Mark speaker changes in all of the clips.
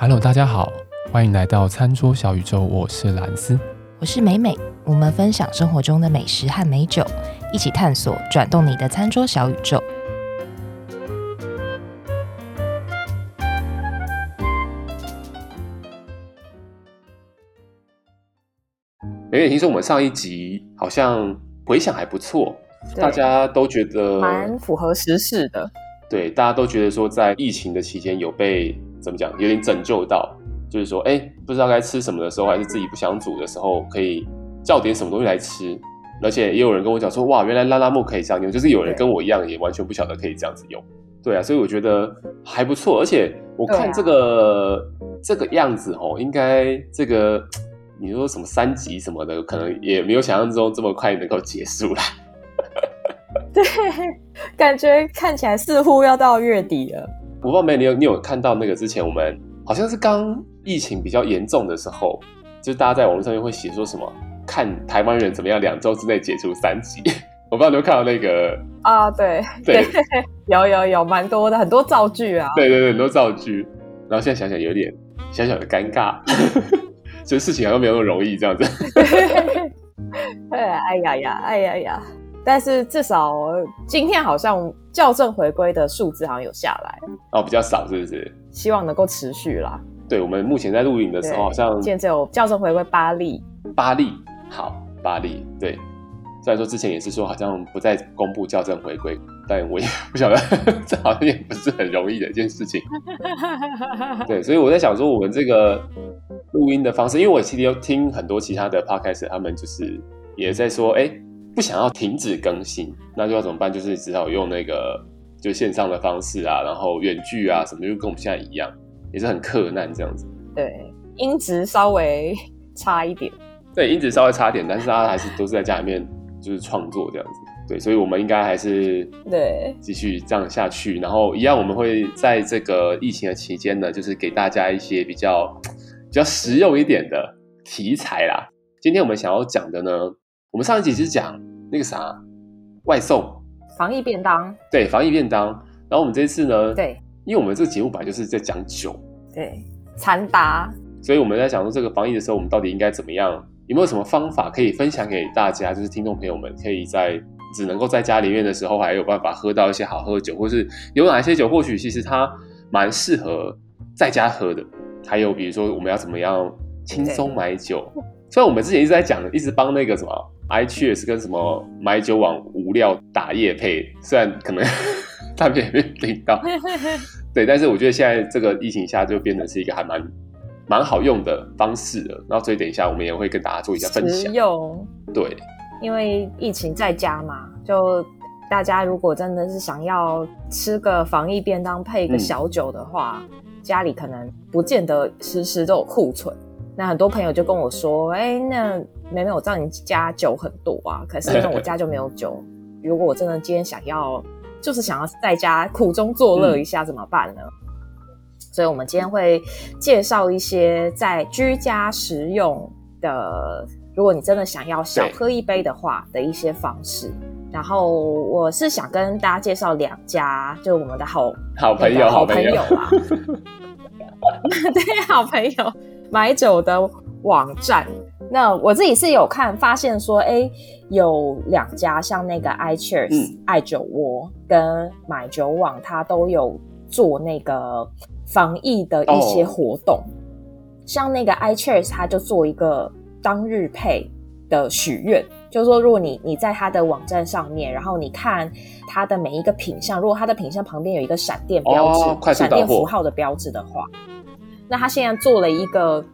Speaker 1: Hello，大家好，欢迎来到餐桌小宇宙。我是兰斯，
Speaker 2: 我是美美。我们分享生活中的美食和美酒，一起探索转动你的餐桌小宇宙。
Speaker 3: 美美，听说我们上一集好像回响还不错，大家都觉得
Speaker 4: 蛮符合时事的。
Speaker 3: 对，大家都觉得说，在疫情的期间有被怎么讲，有点拯救到，就是说，哎，不知道该吃什么的时候，还是自己不想煮的时候，可以叫点什么东西来吃。而且也有人跟我讲说，哇，原来拉拉木可以这样用，就是有人跟我一样，也完全不晓得可以这样子用。对，对啊，所以我觉得还不错。而且我看这个、啊、这个样子哦，应该这个你说什么三级什么的，可能也没有想象中这么快能够结束啦。
Speaker 4: 对，感觉看起来似乎要到月底了。
Speaker 3: 我不知道没你有你有看到那个之前我们好像是刚疫情比较严重的时候，就是大家在网络上面会写说什么看台湾人怎么样两周之内解除三级。我不知道你有看到那个
Speaker 4: 啊？对对，对，有有有蛮多的很多造句啊。
Speaker 3: 对对对，很多造句。然后现在想想有点小小的尴尬，就事情好像没有那么容易这样子。
Speaker 4: 对，哎呀呀，哎呀呀。但是至少今天好像校正回归的数字好像有下来
Speaker 3: 哦，比较少是不是？
Speaker 4: 希望能够持续啦。
Speaker 3: 对，我们目前在录影的时候，好像
Speaker 4: 现在只有校正回归八例，
Speaker 3: 八例，好，八例。对，虽然说之前也是说好像不再公布校正回归，但我也不晓得，这好像也不是很容易的一件事情。对，所以我在想说，我们这个录音的方式，因为我其实有听很多其他的 podcast，他们就是也在说，哎。不想要停止更新，那就要怎么办？就是只好用那个就线上的方式啊，然后远距啊什么，就跟我们现在一样，也是很克难这样子。
Speaker 4: 对，音质稍微差一点。
Speaker 3: 对，音质稍微差一点，但是大家还是都是在家里面就是创作这样子。对，所以我们应该还是对继续这样下去。然后一样，我们会在这个疫情的期间呢，就是给大家一些比较比较实用一点的题材啦。今天我们想要讲的呢，我们上一集是讲。那个啥，外送
Speaker 4: 防疫便当，
Speaker 3: 对，防疫便当。然后我们这次呢，
Speaker 4: 对，
Speaker 3: 因为我们这个节目本来就是在讲酒，
Speaker 4: 对，餐搭，
Speaker 3: 所以我们在讲说这个防疫的时候，我们到底应该怎么样？有没有什么方法可以分享给大家？就是听众朋友们，可以在只能够在家里面的时候，还有办法喝到一些好喝的酒，或是有哪些酒，或许其实它蛮适合在家喝的。还有比如说，我们要怎么样轻松买酒？虽然我们之前一直在讲，一直帮那个什么。iCheers 跟什么买酒网无料打夜配，虽然可能 他们也没有听到，对，但是我觉得现在这个疫情下就变成是一个还蛮蛮好用的方式了。然后所以等一下我们也会跟大家做一下分享。对，
Speaker 4: 因为疫情在家嘛，就大家如果真的是想要吃个防疫便当配一个小酒的话，嗯、家里可能不见得时时都有库存。那很多朋友就跟我说：“哎、欸，那美美，我知道你家酒很多啊，可是呢，我家就没有酒。如果我真的今天想要，就是想要在家苦中作乐一下，怎么办呢？”嗯、所以，我们今天会介绍一些在居家食用的，如果你真的想要小喝一杯的话的一些方式。然后，我是想跟大家介绍两家，就是我们的好
Speaker 3: 好朋友、
Speaker 4: 好朋友啊，对，好朋友。买酒的网站，那我自己是有看，发现说，哎，有两家像那个 iCheers、嗯、爱酒窝跟买酒网，它都有做那个防疫的一些活动。哦、像那个 iCheers，它就做一个当日配的许愿，就是说，如果你你在它的网站上面，然后你看它的每一个品相，如果它的品相旁边有一个闪电标志、哦、闪电符号的标志的话。那他现在做了一个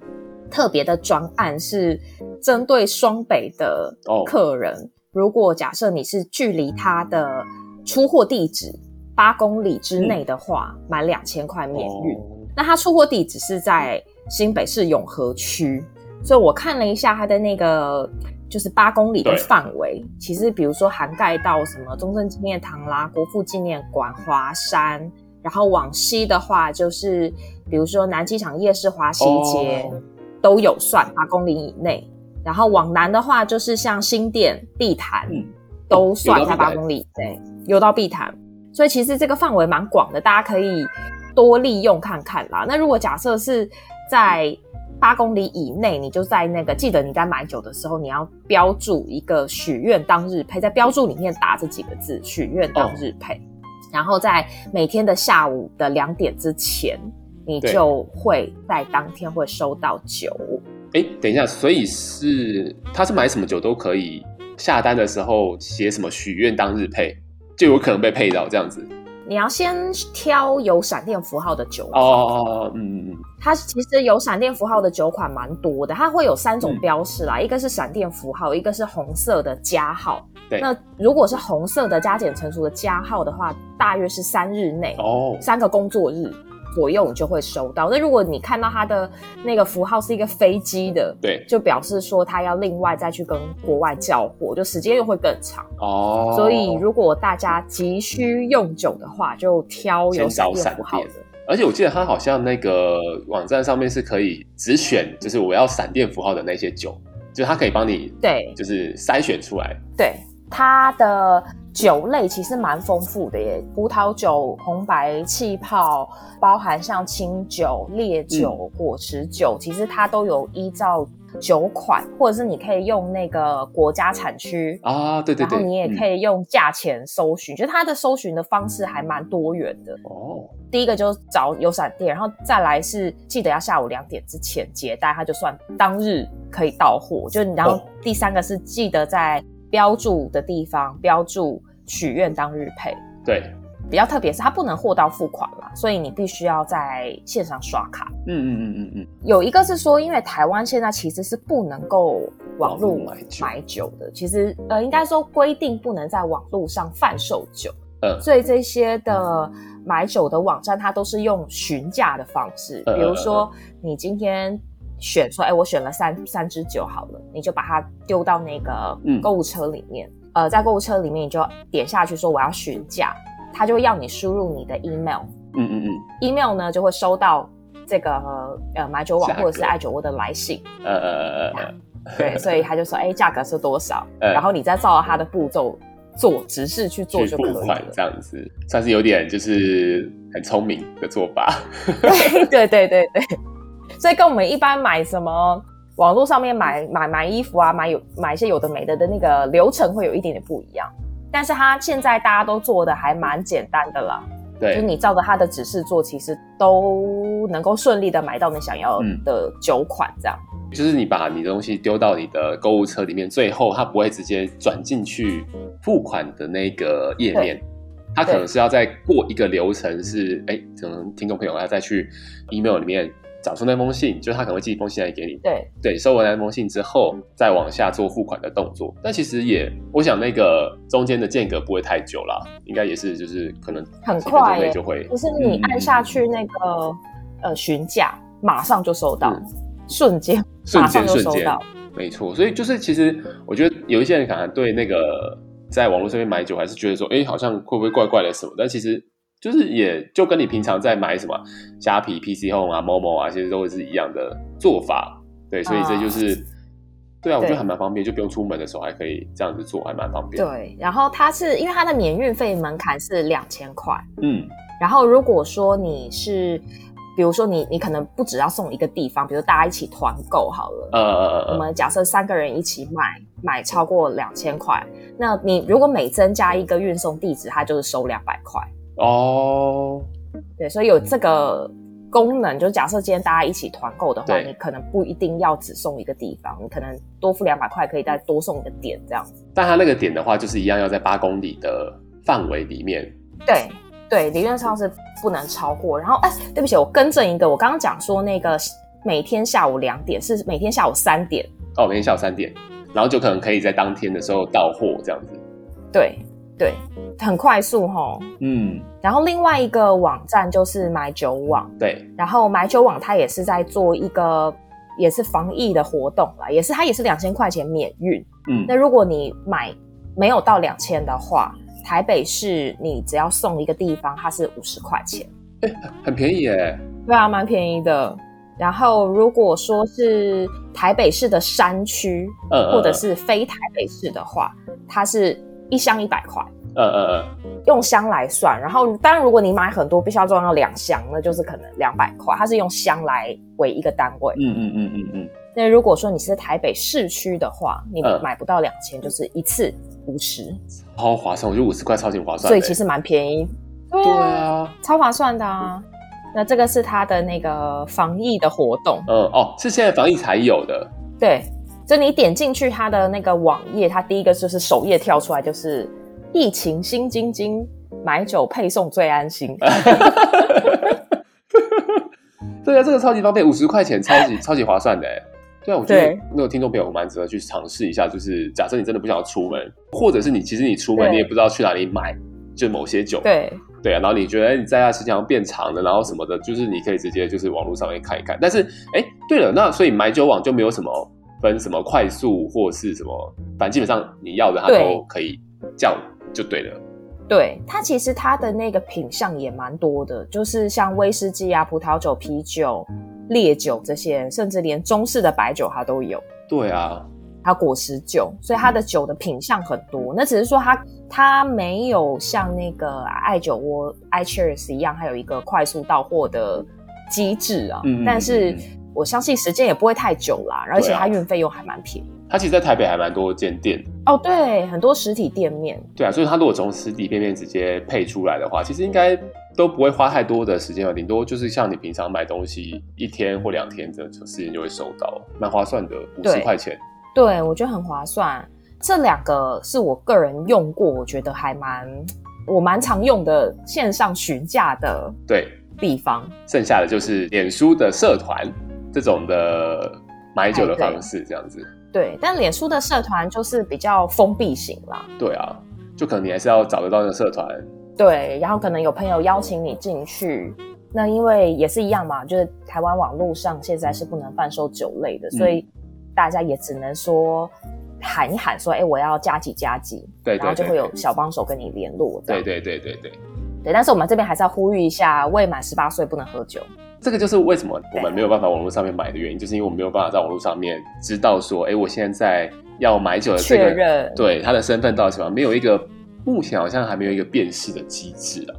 Speaker 4: 特别的专案，是针对双北的客人。Oh. 如果假设你是距离他的出货地址八公里之内的话，满两千块免运。Oh. 那他出货地址是在新北市永和区，所以我看了一下他的那个就是八公里的范围，其实比如说涵盖到什么中正纪念堂啦、国父纪念馆、华山。然后往西的话，就是比如说南机场夜市、华西街、oh. 都有算八公里以内。然后往南的话，就是像新店、碧潭、嗯、都算在八公里，对，有到碧潭。所以其实这个范围蛮广的，大家可以多利用看看啦。那如果假设是在八公里以内，你就在那个记得你在买酒的时候，你要标注一个许愿当日配，在标注里面打这几个字“许愿当日配”，哦、然后在每天的下午的两点之前，你就会在当天会收到酒。
Speaker 3: 哎，等一下，所以是他是买什么酒都可以下单的时候写什么许愿当日配，就有可能被配到这样子。
Speaker 4: 你要先挑有闪电符号的酒款
Speaker 3: 哦哦哦，嗯嗯嗯，
Speaker 4: 它其实有闪电符号的酒款蛮多的，它会有三种标示啦，嗯、一个是闪电符号，一个是红色的加号。
Speaker 3: 对，
Speaker 4: 那如果是红色的加减乘除的加号的话，大约是三日内
Speaker 3: 哦，
Speaker 4: 三个工作日。左右你就会收到。那如果你看到它的那个符号是一个飞机的，
Speaker 3: 对，
Speaker 4: 就表示说它要另外再去跟国外交货，就时间又会更长
Speaker 3: 哦。
Speaker 4: 所以如果大家急需用酒的话，就挑有闪电符号的。
Speaker 3: 而且我记得它好像那个网站上面是可以只选，就是我要闪电符号的那些酒，就它可以帮你
Speaker 4: 对，
Speaker 3: 就是筛选出来。
Speaker 4: 对，它的。酒类其实蛮丰富的耶，葡萄酒、红白、气泡，包含像清酒、烈酒、嗯、果实酒，其实它都有依照酒款，或者是你可以用那个国家产区
Speaker 3: 啊，对对对，
Speaker 4: 然后你也可以用价钱搜寻，嗯、就它的搜寻的方式还蛮多元的
Speaker 3: 哦。
Speaker 4: 第一个就是找有闪电，然后再来是记得要下午两点之前接待，它就算当日可以到货。就然后第三个是记得在。标注的地方标注许愿当日配，
Speaker 3: 对，
Speaker 4: 比较特别是它不能货到付款嘛，所以你必须要在线上刷卡。
Speaker 3: 嗯嗯嗯嗯嗯。
Speaker 4: 有一个是说，因为台湾现在其实是不能够网络买酒的，其实呃应该说规定不能在网络上贩售酒。
Speaker 3: 嗯。
Speaker 4: 所以这些的买酒的网站，它都是用询价的方式，比如说你今天。选说，哎，我选了三三支酒好了，你就把它丢到那个购物车里面。嗯、呃，在购物车里面，你就点下去说我要询价，他就会要你输入你的 email。
Speaker 3: 嗯嗯嗯。
Speaker 4: email 呢就会收到这个呃买酒网或者是爱酒窝的来信。
Speaker 3: 呃呃呃呃。
Speaker 4: 对，所以他就说，哎，价格是多少？呃、然后你再照他的步骤做，只是去做就可以了。
Speaker 3: 这样子，算是有点就是很聪明的做法。
Speaker 4: 对对对对对。所以跟我们一般买什么网络上面买买买衣服啊，买有买一些有的没的的那个流程会有一点点不一样，但是它现在大家都做的还蛮简单的啦。
Speaker 3: 对，
Speaker 4: 就是你照着它的指示做，其实都能够顺利的买到你想要的酒款。这样、嗯，
Speaker 3: 就是你把你的东西丢到你的购物车里面，最后它不会直接转进去付款的那个页面，它可能是要再过一个流程是，是哎，可能听众朋友要再去 email 里面。找出那封信，就是他可能会寄一封信来给你。
Speaker 4: 对
Speaker 3: 对，收完那封信之后，再往下做付款的动作。但其实也，我想那个中间的间隔不会太久啦，应该也是就是可能
Speaker 4: 很快
Speaker 3: 就会。
Speaker 4: 就是你按下去那个、嗯、呃询价，马上就收到，嗯、瞬间马上就收到，
Speaker 3: 没错。所以就是其实我觉得有一些人可能对那个在网络上面买酒，还是觉得说，哎，好像会不会怪怪的什么？但其实。就是也就跟你平常在买什么虾皮、PC Home 啊、Momo 啊，其实都会是一样的做法。对，所以这就是，啊对啊，我觉得还蛮方便，就不用出门的时候还可以这样子做，还蛮方便。
Speaker 4: 对，然后它是因为它的免运费门槛是两千块，
Speaker 3: 嗯，
Speaker 4: 然后如果说你是，比如说你你可能不只要送一个地方，比如大家一起团购好了，
Speaker 3: 呃呃呃，
Speaker 4: 我们假设三个人一起买，买超过两千块，那你如果每增加一个运送地址，它就是收两百块。
Speaker 3: 哦，
Speaker 4: 对，所以有这个功能，就是假设今天大家一起团购的
Speaker 3: 话，
Speaker 4: 你可能不一定要只送一个地方，你可能多付两百块，可以再多送一个点这样子。
Speaker 3: 但它那个点的话，就是一样要在八公里的范围里面。
Speaker 4: 对对，理论上是不能超过。然后，哎，对不起，我更正一个，我刚刚讲说那个每天下午两点是每天下午三点。
Speaker 3: 哦，每天下午三点，然后就可能可以在当天的时候到货这样子。
Speaker 4: 对。对，很快速哈。
Speaker 3: 嗯，
Speaker 4: 然后另外一个网站就是买酒网。
Speaker 3: 对，
Speaker 4: 然后买酒网它也是在做一个也是防疫的活动啦，也是它也是两千块钱免运。
Speaker 3: 嗯，
Speaker 4: 那如果你买没有到两千的话，台北市你只要送一个地方，它是五十块钱。
Speaker 3: 欸，很便宜耶。
Speaker 4: 对啊，蛮便宜的。然后如果说是台北市的山区，
Speaker 3: 呃，
Speaker 4: 或者是非台北市的话，它是。一箱一百块
Speaker 3: 嗯嗯嗯，
Speaker 4: 用箱来算。然后当然，如果你买很多，必须要装到两箱，那就是可能两百块。它是用箱来为一个单位。
Speaker 3: 嗯嗯嗯嗯嗯。
Speaker 4: 那如果说你是在台北市区的话，你买不到两千，就是一次五十，
Speaker 3: 超划算。我觉得五十块超级划算，
Speaker 4: 所以其实蛮便宜。
Speaker 3: 对啊，对啊，
Speaker 4: 超划算的啊。那这个是它的那个防疫的活动。
Speaker 3: 嗯哦，是现在防疫才有的。
Speaker 4: 对，就你点进去它的那个网页，它第一个就是首页跳出来就是疫情新津津，买酒配送最安心。
Speaker 3: 对啊，这个超级方便，五十块钱超级 超级划算的。对啊，我觉得那个听众朋友蛮值得去尝试一下。就是假设你真的不想要出门，或者是你其实你出门你也不知道去哪里买，就某些酒。
Speaker 4: 对。
Speaker 3: 对啊，然后你觉得你在家时间变长了，然后什么的，就是你可以直接就是网络上面看一看。但是，哎，对了，那所以买酒网就没有什么分什么快速或是什么，反正基本上你要的它都可以叫就对了。
Speaker 4: 对，它其实它的那个品相也蛮多的，就是像威士忌啊、葡萄酒、啤酒、烈酒这些，甚至连中式的白酒它都有。
Speaker 3: 对啊。
Speaker 4: 它果实酒，所以它的酒的品相很多。嗯、那只是说它它没有像那个爱酒窝 iCheers 一样，还有一个快速到货的机制啊。嗯，但是我相信时间也不会太久啦，而且它运费又还蛮便宜。
Speaker 3: 它其实，在台北还蛮多间店
Speaker 4: 哦，对，很多实体店面。
Speaker 3: 对啊，所以它如果从实体店面直接配出来的话，其实应该都不会花太多的时间了，顶多就是像你平常买东西一天或两天的时间就会收到，蛮划算的，五十块钱。
Speaker 4: 对，我觉得很划算。这两个是我个人用过，我觉得还蛮我蛮常用的线上询价的对地方。
Speaker 3: 剩下的就是脸书的社团这种的买酒的方式，这样子。
Speaker 4: 对，但脸书的社团就是比较封闭型啦。
Speaker 3: 对啊，就可能你还是要找得到那个社团。
Speaker 4: 对，然后可能有朋友邀请你进去，那因为也是一样嘛，就是台湾网络上现在是不能贩售酒类的，嗯、所以。大家也只能说喊一喊，说：“哎、欸，我要加几加几。”对，然后就会有小帮手跟你联络。
Speaker 3: 对对对对对
Speaker 4: 对。但是我们这边还是要呼吁一下，未满十八岁不能喝酒。
Speaker 3: 这个就是为什么我们没有办法网络上面买的原因，就是因为我们没有办法在网络上面知道说：“哎、欸，我现在要买酒的这个对他的身份到底什么？没有一个目前好像还没有一个辨识的机制啊。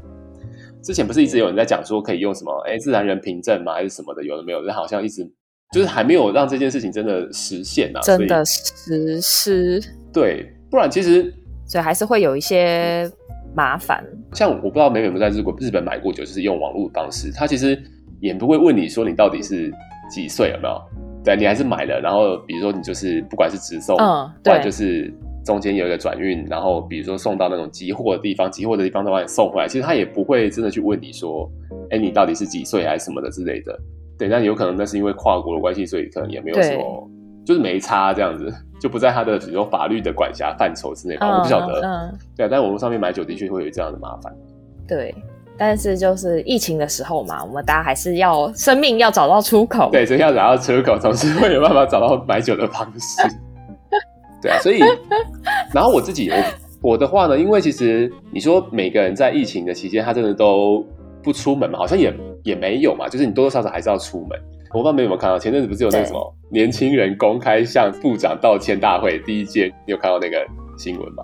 Speaker 3: 之前不是一直有人在讲说可以用什么哎、欸、自然人凭证嘛？还是什么的？有的没有，但好像一直。就是还没有让这件事情真的实现啊，
Speaker 4: 真的实施。
Speaker 3: 对，不然其实
Speaker 4: 所以还是会有一些麻烦。
Speaker 3: 像我不知道美美有没有在日国日本买过酒，就是用网络的方式，它其实也不会问你说你到底是几岁有没有？对，你还是买了，然后比如说你就是不管是直送，嗯，对，不然就是中间有一个转运，然后比如说送到那种集货的地方，集货的地方再把你送回来，其实他也不会真的去问你说，哎，你到底是几岁还是什么的之类的。对，但有可能那是因为跨国的关系，所以可能也没有什么，就是没差这样子，就不在他的比如说法律的管辖范畴之内吧。嗯、我不晓得，嗯、对，但网络上面买酒的确会有这样的麻烦。
Speaker 4: 对，但是就是疫情的时候嘛，我们大家还是要生命要找到出口。
Speaker 3: 对，所以要找到出口，总是会有办法找到买酒的方式。对啊，所以，然后我自己我我的话呢，因为其实你说每个人在疫情的期间，他真的都不出门嘛，好像也。也没有嘛，就是你多多少少还是要出门。我不知道你有没有看到，前阵子不是有那个什么年轻人公开向部长道歉大会第一届，你有看到那个新闻吗？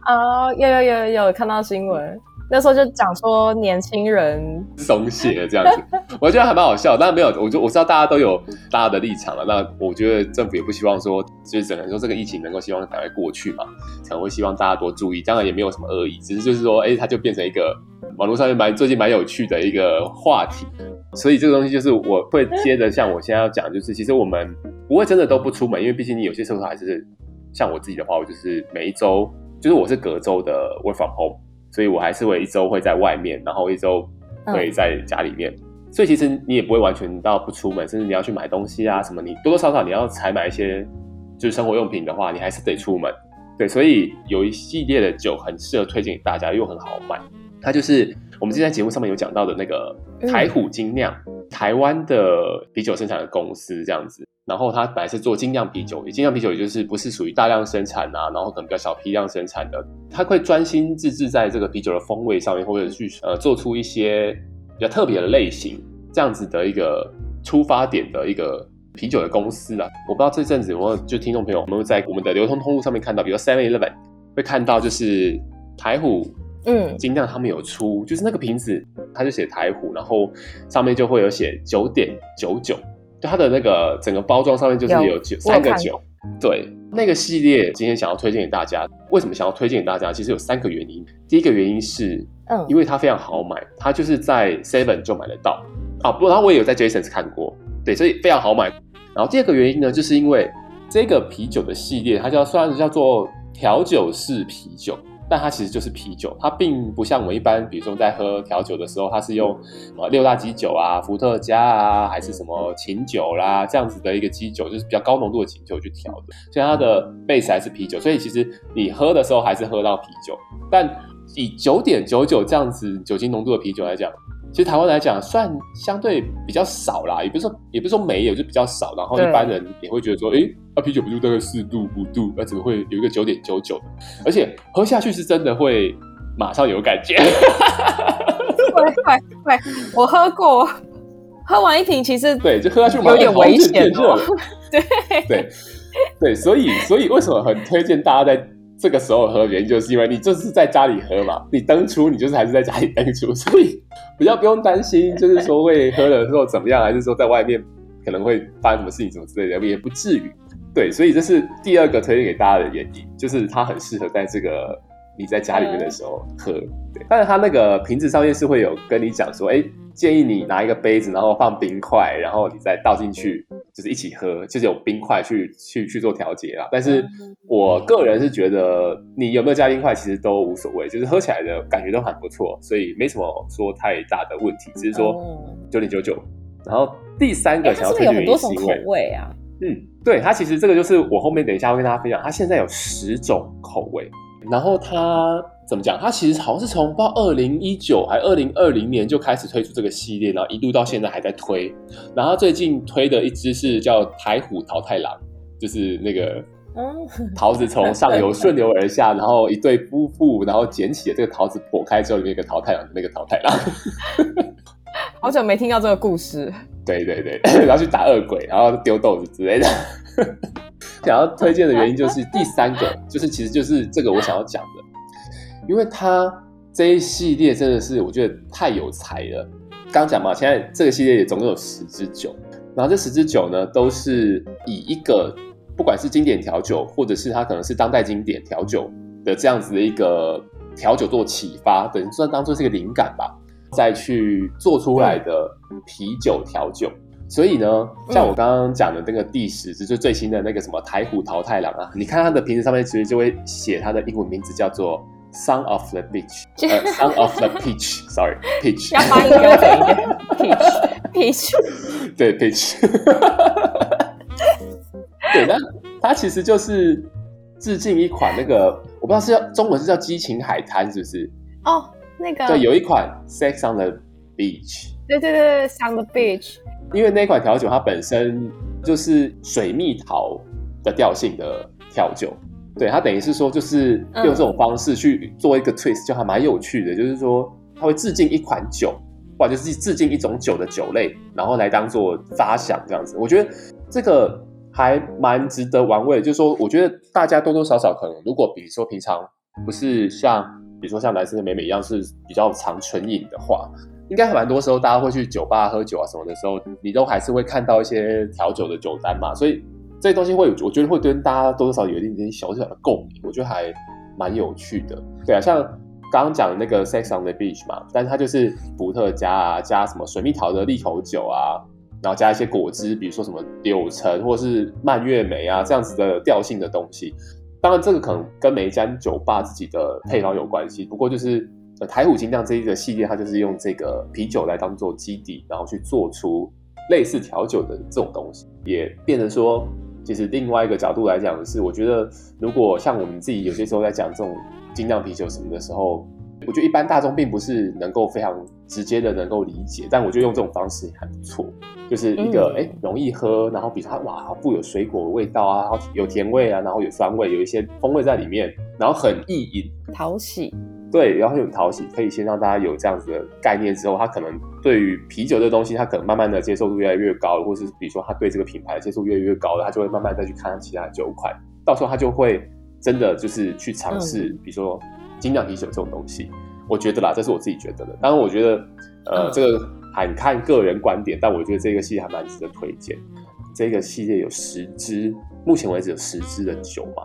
Speaker 4: 啊，有有有有看到新闻。那时候就讲说年轻人
Speaker 3: 松懈这样子，我觉得还蛮好笑。但没有，我就我知道大家都有大家的立场了。那我觉得政府也不希望说，就是只能说这个疫情能够希望赶快过去嘛，才会希望大家多注意。当然也没有什么恶意，只是就是说，哎、欸，它就变成一个网络上面蛮最近蛮有趣的一个话题。所以这个东西就是我会接着像我现在要讲，就是其实我们不会真的都不出门，因为毕竟你有些时候还是像我自己的话，我就是每一周就是我是隔周的 work from home。所以我还是会一周会在外面，然后一周会在家里面。嗯、所以其实你也不会完全到不出门，甚至你要去买东西啊什么，你多多少少你要采买一些就是生活用品的话，你还是得出门。对，所以有一系列的酒很适合推荐给大家，又很好卖。它就是我们之前节目上面有讲到的那个台虎精酿，嗯、台湾的啤酒生产的公司这样子。然后它本来是做精酿啤酒，精酿啤酒也就是不是属于大量生产啊，然后可能比较小批量生产的，它会专心致志在这个啤酒的风味上面，或者去呃做出一些比较特别的类型，这样子的一个出发点的一个啤酒的公司啊。我不知道这阵子有没有就听众朋友有没有在我们的流通通路上面看到，比如 Seven Eleven 会看到就是台虎，嗯，精酿他们有出，就是那个瓶子，他就写台虎，然后上面就会有写九点九九，就它的那个整个包装上面就是有九三个九，对，那个系列今天想要推荐给大家，为什么想要推荐给大家？其实有三个原因，第一个原因是，嗯，因为它非常好买，它就是在 Seven 就买得到啊，不，然后我也有在 Jasons 看过，对，所以非常好买。然后第二个原因呢，就是因为这个啤酒的系列，它叫算是叫做调酒式啤酒。但它其实就是啤酒，它并不像我们一般，比如说在喝调酒的时候，它是用什么六大基酒啊、伏特加啊，还是什么琴酒啦这样子的一个基酒，就是比较高浓度的琴酒去调的，所以它的 base 还是啤酒，所以其实你喝的时候还是喝到啤酒，但以九点九九这样子酒精浓度的啤酒来讲。其实台湾来讲，算相对比较少啦，也不是说也不是说没有，就比较少。然后一般人也会觉得说，哎，那啤酒不就大概四度五度，那怎么会有一个九点九九？而且喝下去是真的会马上有感觉。
Speaker 4: 会会会，我喝过，喝完一瓶其实
Speaker 3: 对，就喝下去
Speaker 4: 有点危险哦。
Speaker 3: 对对对，所以所以为什么很推荐大家在。这个时候喝原因就是因为你就是在家里喝嘛，你当初你就是还是在家里当初，所以比较不用担心，就是说会喝了之后怎么样，还是说在外面可能会发生什么事情什么之类的，也不至于。对，所以这是第二个推荐给大家的原因，就是它很适合在这个你在家里面的时候喝。对，但是它那个瓶子上面是会有跟你讲说，哎。建议你拿一个杯子，然后放冰块，然后你再倒进去，就是一起喝，就是有冰块去去去做调节啦。但是我个人是觉得，你有没有加冰块其实都无所谓，就是喝起来的感觉都很不错，所以没什么说太大的问题。只是说九点九九。然后第三个想要推荐的是因为，欸、有很多种口味啊。嗯，对，它其实这个就是我后面等一下会跟大家分享，它现在有十种口味，然后它。怎么讲？它其实好像是从不知道二零一九还二零二零年就开始推出这个系列，然后一路到现在还在推。然后最近推的一只是叫台虎桃太郎，就是那个桃子从上游顺流而下，然后一对夫妇然后捡起了这个桃子剖开之后里面一个桃太郎的那个桃太郎。
Speaker 4: 好久没听到这个故事。
Speaker 3: 对对对，然后去打恶鬼，然后丢豆子之类的。想要推荐的原因就是第三个，就是其实就是这个我想要讲的。因为它这一系列真的是我觉得太有才了。刚讲嘛，现在这个系列也总共有十支酒，然后这十支酒呢，都是以一个不管是经典调酒，或者是它可能是当代经典调酒的这样子的一个调酒做启发，等于算当做是一个灵感吧，再去做出来的啤酒调酒。所以呢，像我刚刚讲的那个第十支，就最新的那个什么台虎桃太郎啊，你看它的瓶子上面其实就会写它的英文名字叫做。Son of the beach，呃，Son of the peach，sorry，peach。
Speaker 4: 要发音标准一点，peach，peach，
Speaker 3: 对，peach。对，那它其实就是致敬一款那个，我不知道是叫中文是叫激情海滩，是不是？
Speaker 4: 哦，那个。
Speaker 3: 对，有一款 Sex on the beach。
Speaker 4: 对对对 on the beach。
Speaker 3: 因为那款调酒它本身就是水蜜桃的调性的调酒。对，它等于是说，就是用这种方式去做一个 twist，就还蛮有趣的。就是说，它会致敬一款酒，或者是致敬一种酒的酒类，然后来当做发想这样子。我觉得这个还蛮值得玩味。就是说，我觉得大家多多少少可能，如果比如说平常不是像，比如说像男生的美美一样是比较常纯饮的话，应该蛮多时候大家会去酒吧喝酒啊什么的时候，你都还是会看到一些调酒的酒单嘛，所以。这些东西会，我觉得会跟大家多多少少有一点点小小的共鸣，我觉得还蛮有趣的。对啊，像刚刚讲的那个 Sex on the Beach 嘛，但是它就是伏特加啊，加什么水蜜桃的利口酒啊，然后加一些果汁，比如说什么柳橙或是蔓越莓啊这样子的调性的东西。当然，这个可能跟每一家酒吧自己的配方有关系。不过就是呃台虎精酿这一个系列，它就是用这个啤酒来当做基底，然后去做出类似调酒的这种东西，也变成说。其实另外一个角度来讲是，我觉得如果像我们自己有些时候在讲这种精酿啤酒什么的时候，我觉得一般大众并不是能够非常直接的能够理解，但我觉得用这种方式还不错，就是一个哎、嗯、容易喝，然后比如说它哇富有水果的味道啊，有甜味啊，然后有酸味，有一些风味在里面，然后很易饮，
Speaker 4: 讨喜。
Speaker 3: 对，然后很讨喜，可以先让大家有这样子的概念之后，他可能对于啤酒这东西，他可能慢慢的接受度越来越高，或是比如说他对这个品牌的接受越来越高了，他就会慢慢再去看其他的酒款，到时候他就会真的就是去尝试，嗯、比如说精酿啤酒这种东西。我觉得啦，这是我自己觉得的。当然，我觉得呃，嗯、这个很看个人观点，但我觉得这个系列还蛮值得推荐。这个系列有十支，目前为止有十支的酒嘛，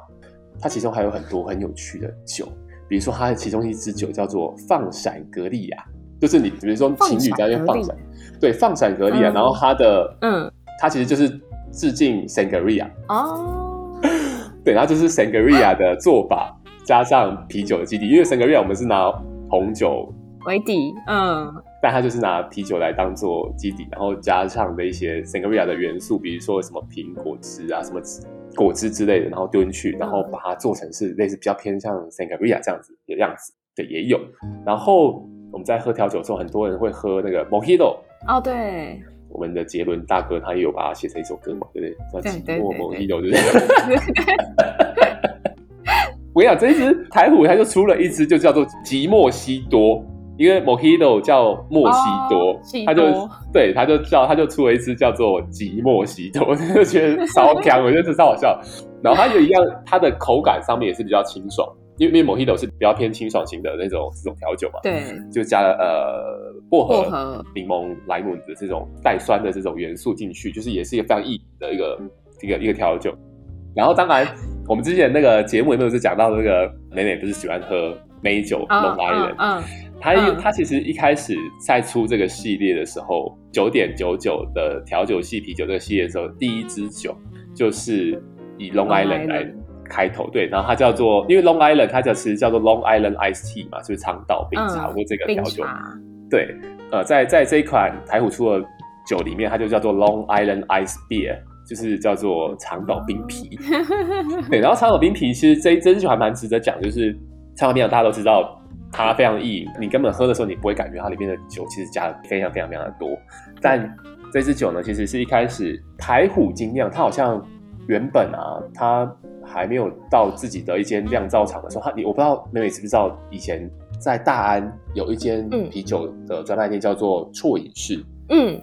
Speaker 3: 它其中还有很多很有趣的酒，比如说它的其中一支酒叫做放闪格利亚，就是你比如说情侣在那边放闪，对，放闪格利亚，嗯、然后它的嗯，它其实就是致敬 Sangria 哦，对，它就是 Sangria 的做法加上啤酒的基底，因为 Sangria 我们是拿红酒
Speaker 4: 为底，嗯。
Speaker 3: 但它就是拿啤酒来当做基底，然后加上的一些 sangria 的元素，比如说什么苹果汁啊、什么果汁之类的，然后丢进去，然后把它做成是类似比较偏向 sangria 这样子的样子，对，也有。然后我们在喝调酒的时候，很多人会喝那个 mojito
Speaker 4: 哦，对，
Speaker 3: 我们的杰伦大哥他也有把它写成一首歌嘛，对不对？叫寂寞 mojito，对不对？我跟你讲，这一支台虎它就出了一支，就叫做寂寞西多。因为 Mojito 叫莫西多，哦、他就对，他就叫，他就出了一支叫做吉莫西多，我就觉得超强，我觉得这超好笑。然后它有一样，它的口感上面也是比较清爽，因为因为 Mojito 是比较偏清爽型的那种这种调酒嘛，
Speaker 4: 对，
Speaker 3: 就加了呃薄荷、柠檬、莱姆的这种带酸的这种元素进去，就是也是一个非常易的一个一个一个调酒。然后当然，我们之前那个节目里面是讲到那个美美不是喜欢喝美酒 Long Island 嗯。他他其实一开始在出这个系列的时候，九点九九的调酒系啤酒这个系列的时候，第一支酒就是以 Long Island 来开头，对，然后它叫做，因为 Long Island 它叫其实叫做 Long Island Iced Tea 嘛，就是长岛冰茶或这个调酒，对，呃，在在这一款台虎出的酒里面，它就叫做 Long Island Iced Beer，就是叫做长岛冰啤，对，然后长岛冰啤其实这这支酒还蛮值得讲，就是长岛冰茶大家都知道。它非常易，你根本喝的时候你不会感觉它里面的酒其实加的非常非常非常的多。但这支酒呢，其实是一开始台虎精酿，它好像原本啊，它还没有到自己的一间酿造厂的时候，它你我不知道妹妹知不知道，以前在大安有一间啤酒的专卖店叫做啜饮室，嗯，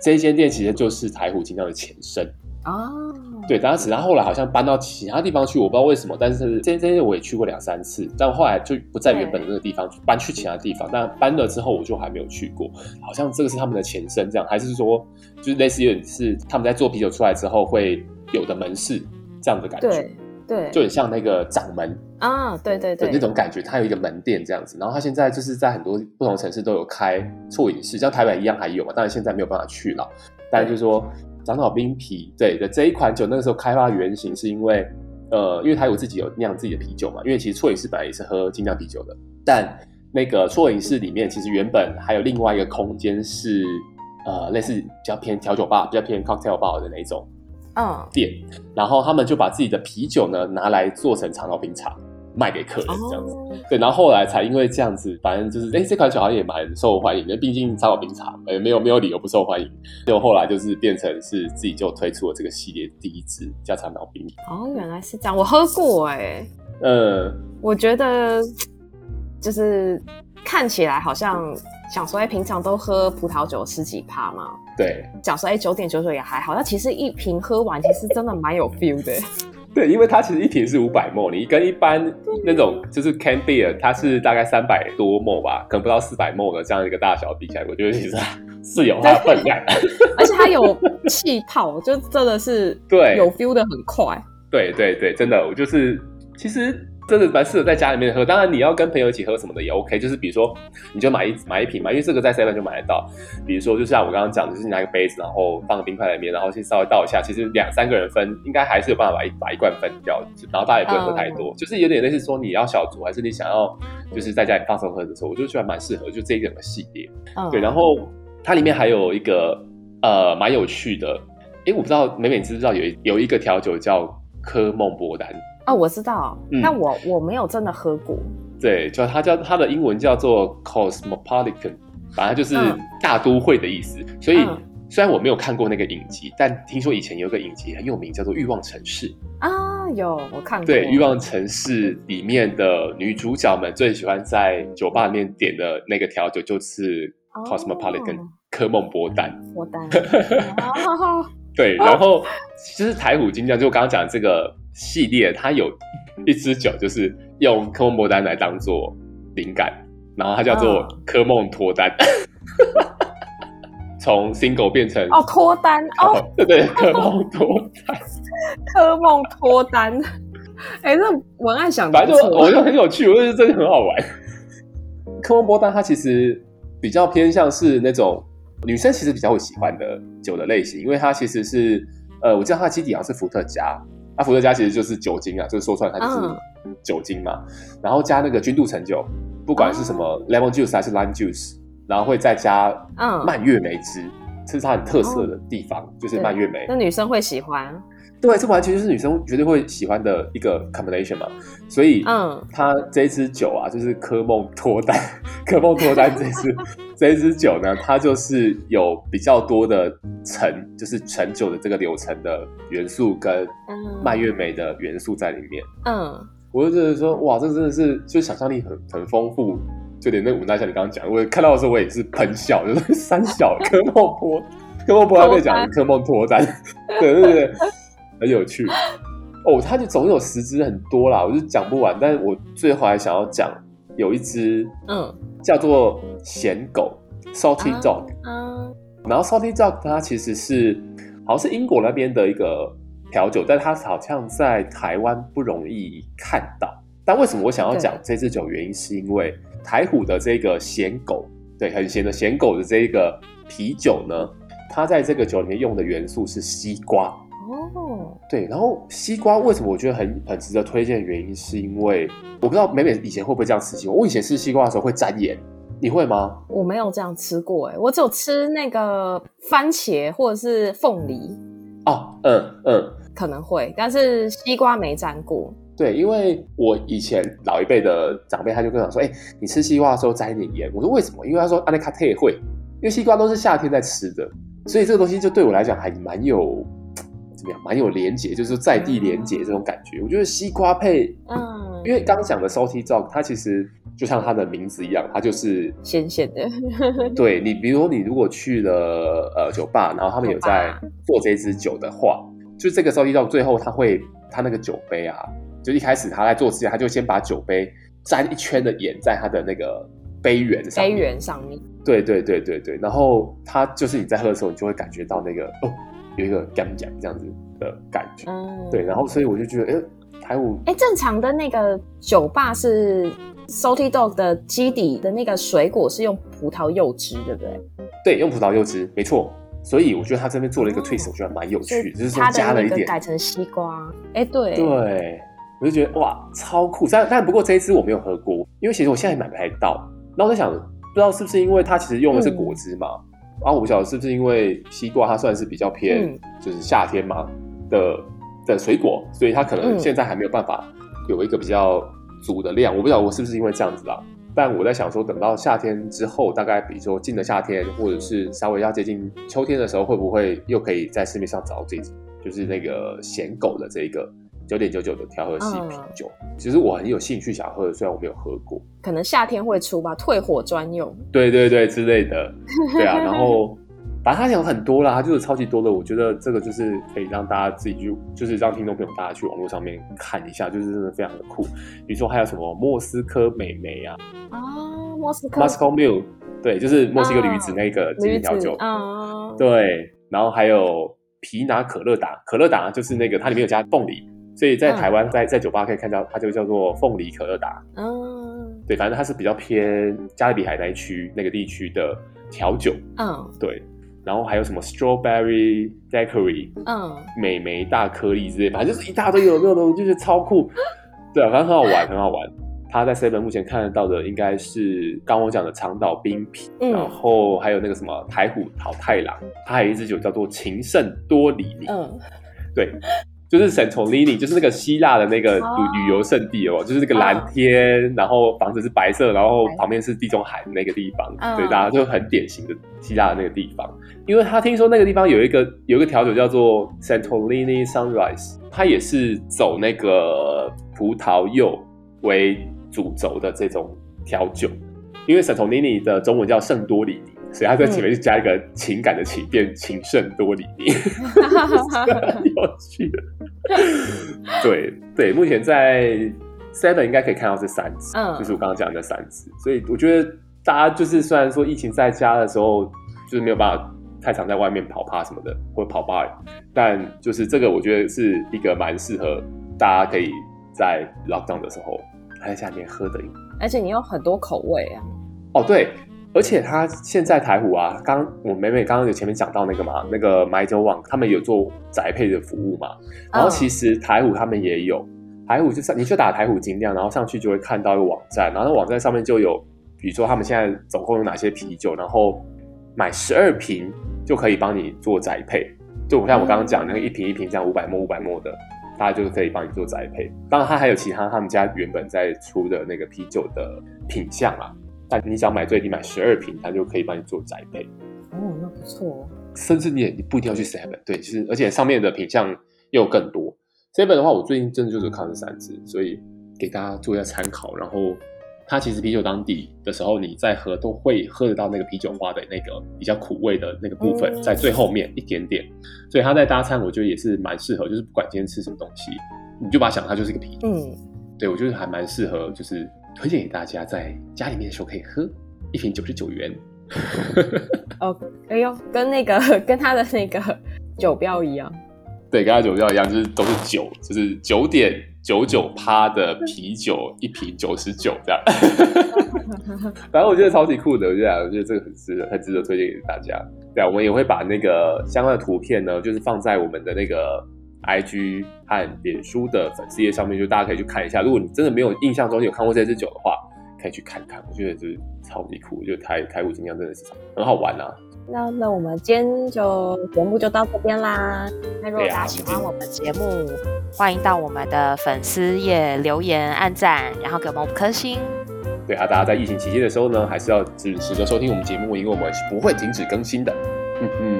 Speaker 3: 这一间店其实就是台虎精酿的前身。哦，对，当时他后来好像搬到其他地方去，我不知道为什么。但是这这些我也去过两三次，但后来就不在原本的那个地方，搬去其他地方。但搬了之后，我就还没有去过。好像这个是他们的前身，这样还是说，就是类似于是他们在做啤酒出来之后会有的门市这样的感觉。对，对，就很像那个掌门啊，对对对，那种感觉，它有一个门店这样子。然后他现在就是在很多不同城市都有开错饮室，像台北一样还有嘛，当然现在没有办法去了。但就是说。长岛冰啤，对的这一款酒，那个时候开发原型是因为，呃，因为台虎自己有酿自己的啤酒嘛。因为其实错饮室本来也是喝精酿啤酒的，但那个错饮室里面其实原本还有另外一个空间是，呃，类似比较偏调酒吧、比较偏 cocktail bar 的那种，嗯，店。然后他们就把自己的啤酒呢拿来做成长岛冰茶。卖给客人这样子，哦、对，然后后来才因为这样子，反正就是，哎，这款酒好像也蛮受欢迎的，毕竟长岛冰茶，哎，没有没有理由不受欢迎。就后来就是变成是自己就推出了这个系列第一支加长岛冰。
Speaker 4: 哦，原来是这样，我喝过哎、欸，嗯，我觉得就是看起来好像想说，哎，平常都喝葡萄酒十几趴嘛，
Speaker 3: 对，
Speaker 4: 讲说哎九点九九也还好，那其实一瓶喝完，其实真的蛮有 feel 的。
Speaker 3: 对，因为它其实一瓶是五百 ml，你跟一般那种就是 can beer，它是大概三百多 ml 吧，可能不到四百 ml 的这样一个大小比起来，我觉得其实是有它的分量，
Speaker 4: 而且它有气泡，就真的是对有 feel 的很快。
Speaker 3: 对对对，真的，我就是其实。真的蛮适合在家里面喝，当然你要跟朋友一起喝什么的也 OK。就是比如说，你就买一买一瓶嘛，因为这个在 Seven 就买得到。比如说，就像我刚刚讲的，就是你拿一个杯子，然后放个冰块在里面，然后先稍微倒一下，其实两三个人分，应该还是有办法把一把一罐分掉。然后大家也不会喝太多，嗯、就是有点类似说你要小酌，还是你想要就是在家里放松喝的时候，我就觉得蛮适合，就这一整个系列。嗯、对，然后它里面还有一个呃蛮有趣的，哎，我不知道美美知不知道有有一个调酒叫科梦波丹。
Speaker 4: 哦，我知道，嗯、但我我没有真的喝过。
Speaker 3: 对，就它叫它的英文叫做 Cosmopolitan，反正就是大都会的意思。嗯、所以虽然我没有看过那个影集，但听说以前有个影集很有名，叫做《欲望城市》
Speaker 4: 啊，有我看过。
Speaker 3: 对，《欲望城市》里面的女主角们最喜欢在酒吧里面点的那个调酒就是 Cosmopolitan，哦、科梦波丹。
Speaker 4: 波 丹。
Speaker 3: 对，然后其实台虎精酿就我刚刚讲的这个系列，它有一一支酒，就是用科梦波丹来当做灵感，然后它叫做科梦脱单，从、嗯、single 变成
Speaker 4: 哦脱单哦，
Speaker 3: 对对，科梦脱单，
Speaker 4: 科梦脱单，哎、欸，这文案想
Speaker 3: 反正就我觉得很有趣，我觉得真的很好玩。科梦波丹它其实比较偏向是那种女生其实比较会喜欢的酒的类型，因为它其实是呃，我知道它的基底好像是伏特加。那、啊、伏特加其实就是酒精啊，就是说出来它就是酒精嘛。嗯、然后加那个君度橙酒，不管是什么 lemon juice 还是 lime juice，然后会再加蔓越莓汁，这是它很特色的地方，嗯、就是蔓越莓。
Speaker 4: 那女生会喜欢？
Speaker 3: 对，这完全就是女生绝对会喜欢的一个 combination 嘛。所以，嗯，它这一支酒啊，就是科梦脱单，科梦脱单这支 这一支酒呢，它就是有比较多的陈，就是陈酒的这个流程的元素跟蔓越莓的元素在里面。嗯，我就觉得说，哇，这真的是就想象力很很丰富，就连那个五大像你刚刚讲，我看到的时候我也是喷笑，就是三小 科梦脱，科梦脱单被讲 科梦脱单，对对对。很有趣哦，它就总有十只很多啦，我就讲不完。但是我最后还想要讲有一只，嗯，叫做咸狗 （Salty Dog）。嗯，然后 Salty Dog 它其实是好像是英国那边的一个调酒，但它好像在台湾不容易看到。但为什么我想要讲这支酒？原因是因为台虎的这个咸狗，对，很咸的咸狗的这个啤酒呢，它在这个酒里面用的元素是西瓜。哦，对，然后西瓜为什么我觉得很很值得推荐的原因，是因为我不知道美美以前会不会这样吃西瓜。我以前吃西瓜的时候会沾盐，你会吗？
Speaker 4: 我没有这样吃过，哎，我只有吃那个番茄或者是凤梨。
Speaker 3: 哦，嗯嗯，
Speaker 4: 可能会，但是西瓜没沾过。
Speaker 3: 对，因为我以前老一辈的长辈他就跟我说，哎，你吃西瓜的时候沾一点盐。我说为什么？因为他说阿内卡特也会，因为西瓜都是夏天在吃的，所以这个东西就对我来讲还蛮有。怎么样？蛮有连结，就是在地连结这种感觉。嗯、我觉得西瓜配，嗯，因为刚讲的 salty dog，它其实就像它的名字一样，它就是
Speaker 4: 咸咸的。
Speaker 3: 对你，比如说你如果去了呃酒吧，然后他们有在做这支酒的话，就这个 salty dog 最后他会，他那个酒杯啊，就一开始他在做之前，他就先把酒杯沾一圈的盐在他的那个杯缘上，杯
Speaker 4: 缘上面。
Speaker 3: 对对对对对，然后它就是你在喝的时候，你就会感觉到那个哦。有一个干讲这样子的感觉，嗯，对，然后所以我就觉得，哎，台舞，
Speaker 4: 哎，正常的那个酒吧是 Salty Dog 的基底的那个水果是用葡萄柚汁，对不对？
Speaker 3: 对，用葡萄柚汁，没错。所以我觉得他这边做了一个 twist，我觉得蛮有趣，就是说加了一点
Speaker 4: 改成西瓜，哎，对，
Speaker 3: 对，我就觉得哇，超酷。但但不过这一支我没有喝过，因为其实我现在也买不太到。那我在想，不知道是不是因为它其实用的是果汁嘛？嗯然后我不晓得是不是因为西瓜它算是比较偏就是夏天嘛的的水果，所以它可能现在还没有办法有一个比较足的量。我不晓得我是不是因为这样子啦。但我在想说，等到夏天之后，大概比如说进了夏天，或者是稍微要接近秋天的时候，会不会又可以在市面上找到这支，就是那个咸狗的这一个。九点九九的调和系啤酒，嗯、其实我很有兴趣想喝的，虽然我没有喝过，
Speaker 4: 可能夏天会出吧，退火专用，
Speaker 3: 对对对之类的，对啊，然后 反正它有很多啦，它就是超级多的，我觉得这个就是可以让大家自己去，就是让听众朋友大家去网络上面看一下，就是真的非常的酷。比如说还有什么莫斯科美眉啊，
Speaker 4: 啊，莫斯科
Speaker 3: ，Moscow Mule，对，就是墨西哥驴子那个精品调酒，啊，对，然后还有皮拿可乐达，可乐达就是那个它里面有加凤梨。所以在台湾，在在酒吧可以看到，它就叫做凤梨可乐达。嗯，对，反正它是比较偏加勒比海那一区那个地区的调酒。嗯，对。然后还有什么 strawberry daiquiri，嗯，美眉大颗粒之类，反正就是一大堆有没有的，我就觉得超酷。对啊，反正很好玩，很好玩。它在 seven 目前看得到的应该是刚我讲的长岛冰啤，嗯、然后还有那个什么台虎桃太郎，它还有一支酒叫做情圣多里尼。嗯，对。就是 Santorini，就是那个希腊的那个旅旅游胜地哦，就是那个蓝天，然后房子是白色，然后旁边是地中海的那个地方，对，大家就很典型的希腊的那个地方。因为他听说那个地方有一个有一个调酒叫做 Santorini Sunrise，它也是走那个葡萄柚为主轴的这种调酒，因为 Santorini 的中文叫圣多里尼。所以他在前面就加一个情感的情，变情圣多里尼，很有趣的。对对，目前在 Seven 应该可以看到这三只，
Speaker 4: 嗯，
Speaker 3: 就是我刚刚讲的那三只。所以我觉得大家就是虽然说疫情在家的时候，就是没有办法太常在外面跑趴什么的，或者跑 bar，但就是这个我觉得是一个蛮适合大家可以在 lockdown 的时候还在家里面喝的。
Speaker 4: 而且你有很多口味啊。
Speaker 3: 哦，对。而且他现在台虎啊，刚我美美刚刚有前面讲到那个嘛，那个买酒网他们有做宅配的服务嘛，然后其实台虎他们也有，台虎就上你就打台虎精酿，然后上去就会看到一个网站，然后那网站上面就有，比如说他们现在总共有哪些啤酒，然后买十二瓶就可以帮你做宅配，就像我刚刚讲那个一瓶一瓶这样五百沫五百沫的，大家就可以帮你做宅配。当然他还有其他他们家原本在出的那个啤酒的品相啊。但你只要买最低买十二瓶，它就可以帮你做宅配。
Speaker 4: 哦，那不错哦。
Speaker 3: 甚至你也你不一定要去 Seven，对，其实而且上面的品相又更多。Seven 的话，我最近真的就是看了三支，所以给大家做一下参考。然后它其实啤酒当底的时候，你在喝都会喝得到那个啤酒花的那个比较苦味的那个部分，在最后面一点点。所以它在搭餐，我觉得也是蛮适合，就是不管今天吃什么东西，你就把它想它就是一个啤酒。嗯，对我觉得还蛮适合，就是。推荐给大家，在家里面的时候可以喝一瓶九十九元。
Speaker 4: 哦，哎呦，跟那个 跟他的那个酒标一样。
Speaker 3: 对，跟他酒标一样，就是都是酒，就是九点九九趴的啤酒，一瓶九十九这样。反正我觉得超级酷的，我觉得我觉得这个很值得，很值得推荐给大家。对啊，我们也会把那个相关的图片呢，就是放在我们的那个。IG 和脸书的粉丝页上面，就大家可以去看一下。如果你真的没有印象中你有看过这支酒的话，可以去看看。我觉得就是超级酷，就台台虎精酿真的是很好玩啊。
Speaker 4: 那那我们今天就节目就到这边啦。那如果大家喜欢我们节目，啊、
Speaker 2: 欢迎到我们的粉丝页留言、按赞，然后给我们五颗星。
Speaker 3: 对啊，大家在疫情期间的时候呢，还是要支持的收听我们节目，因为我们是不会停止更新的。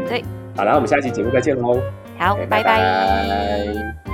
Speaker 2: 对。
Speaker 3: 好了，我们下期节目再见喽。
Speaker 2: 好，拜拜。拜拜。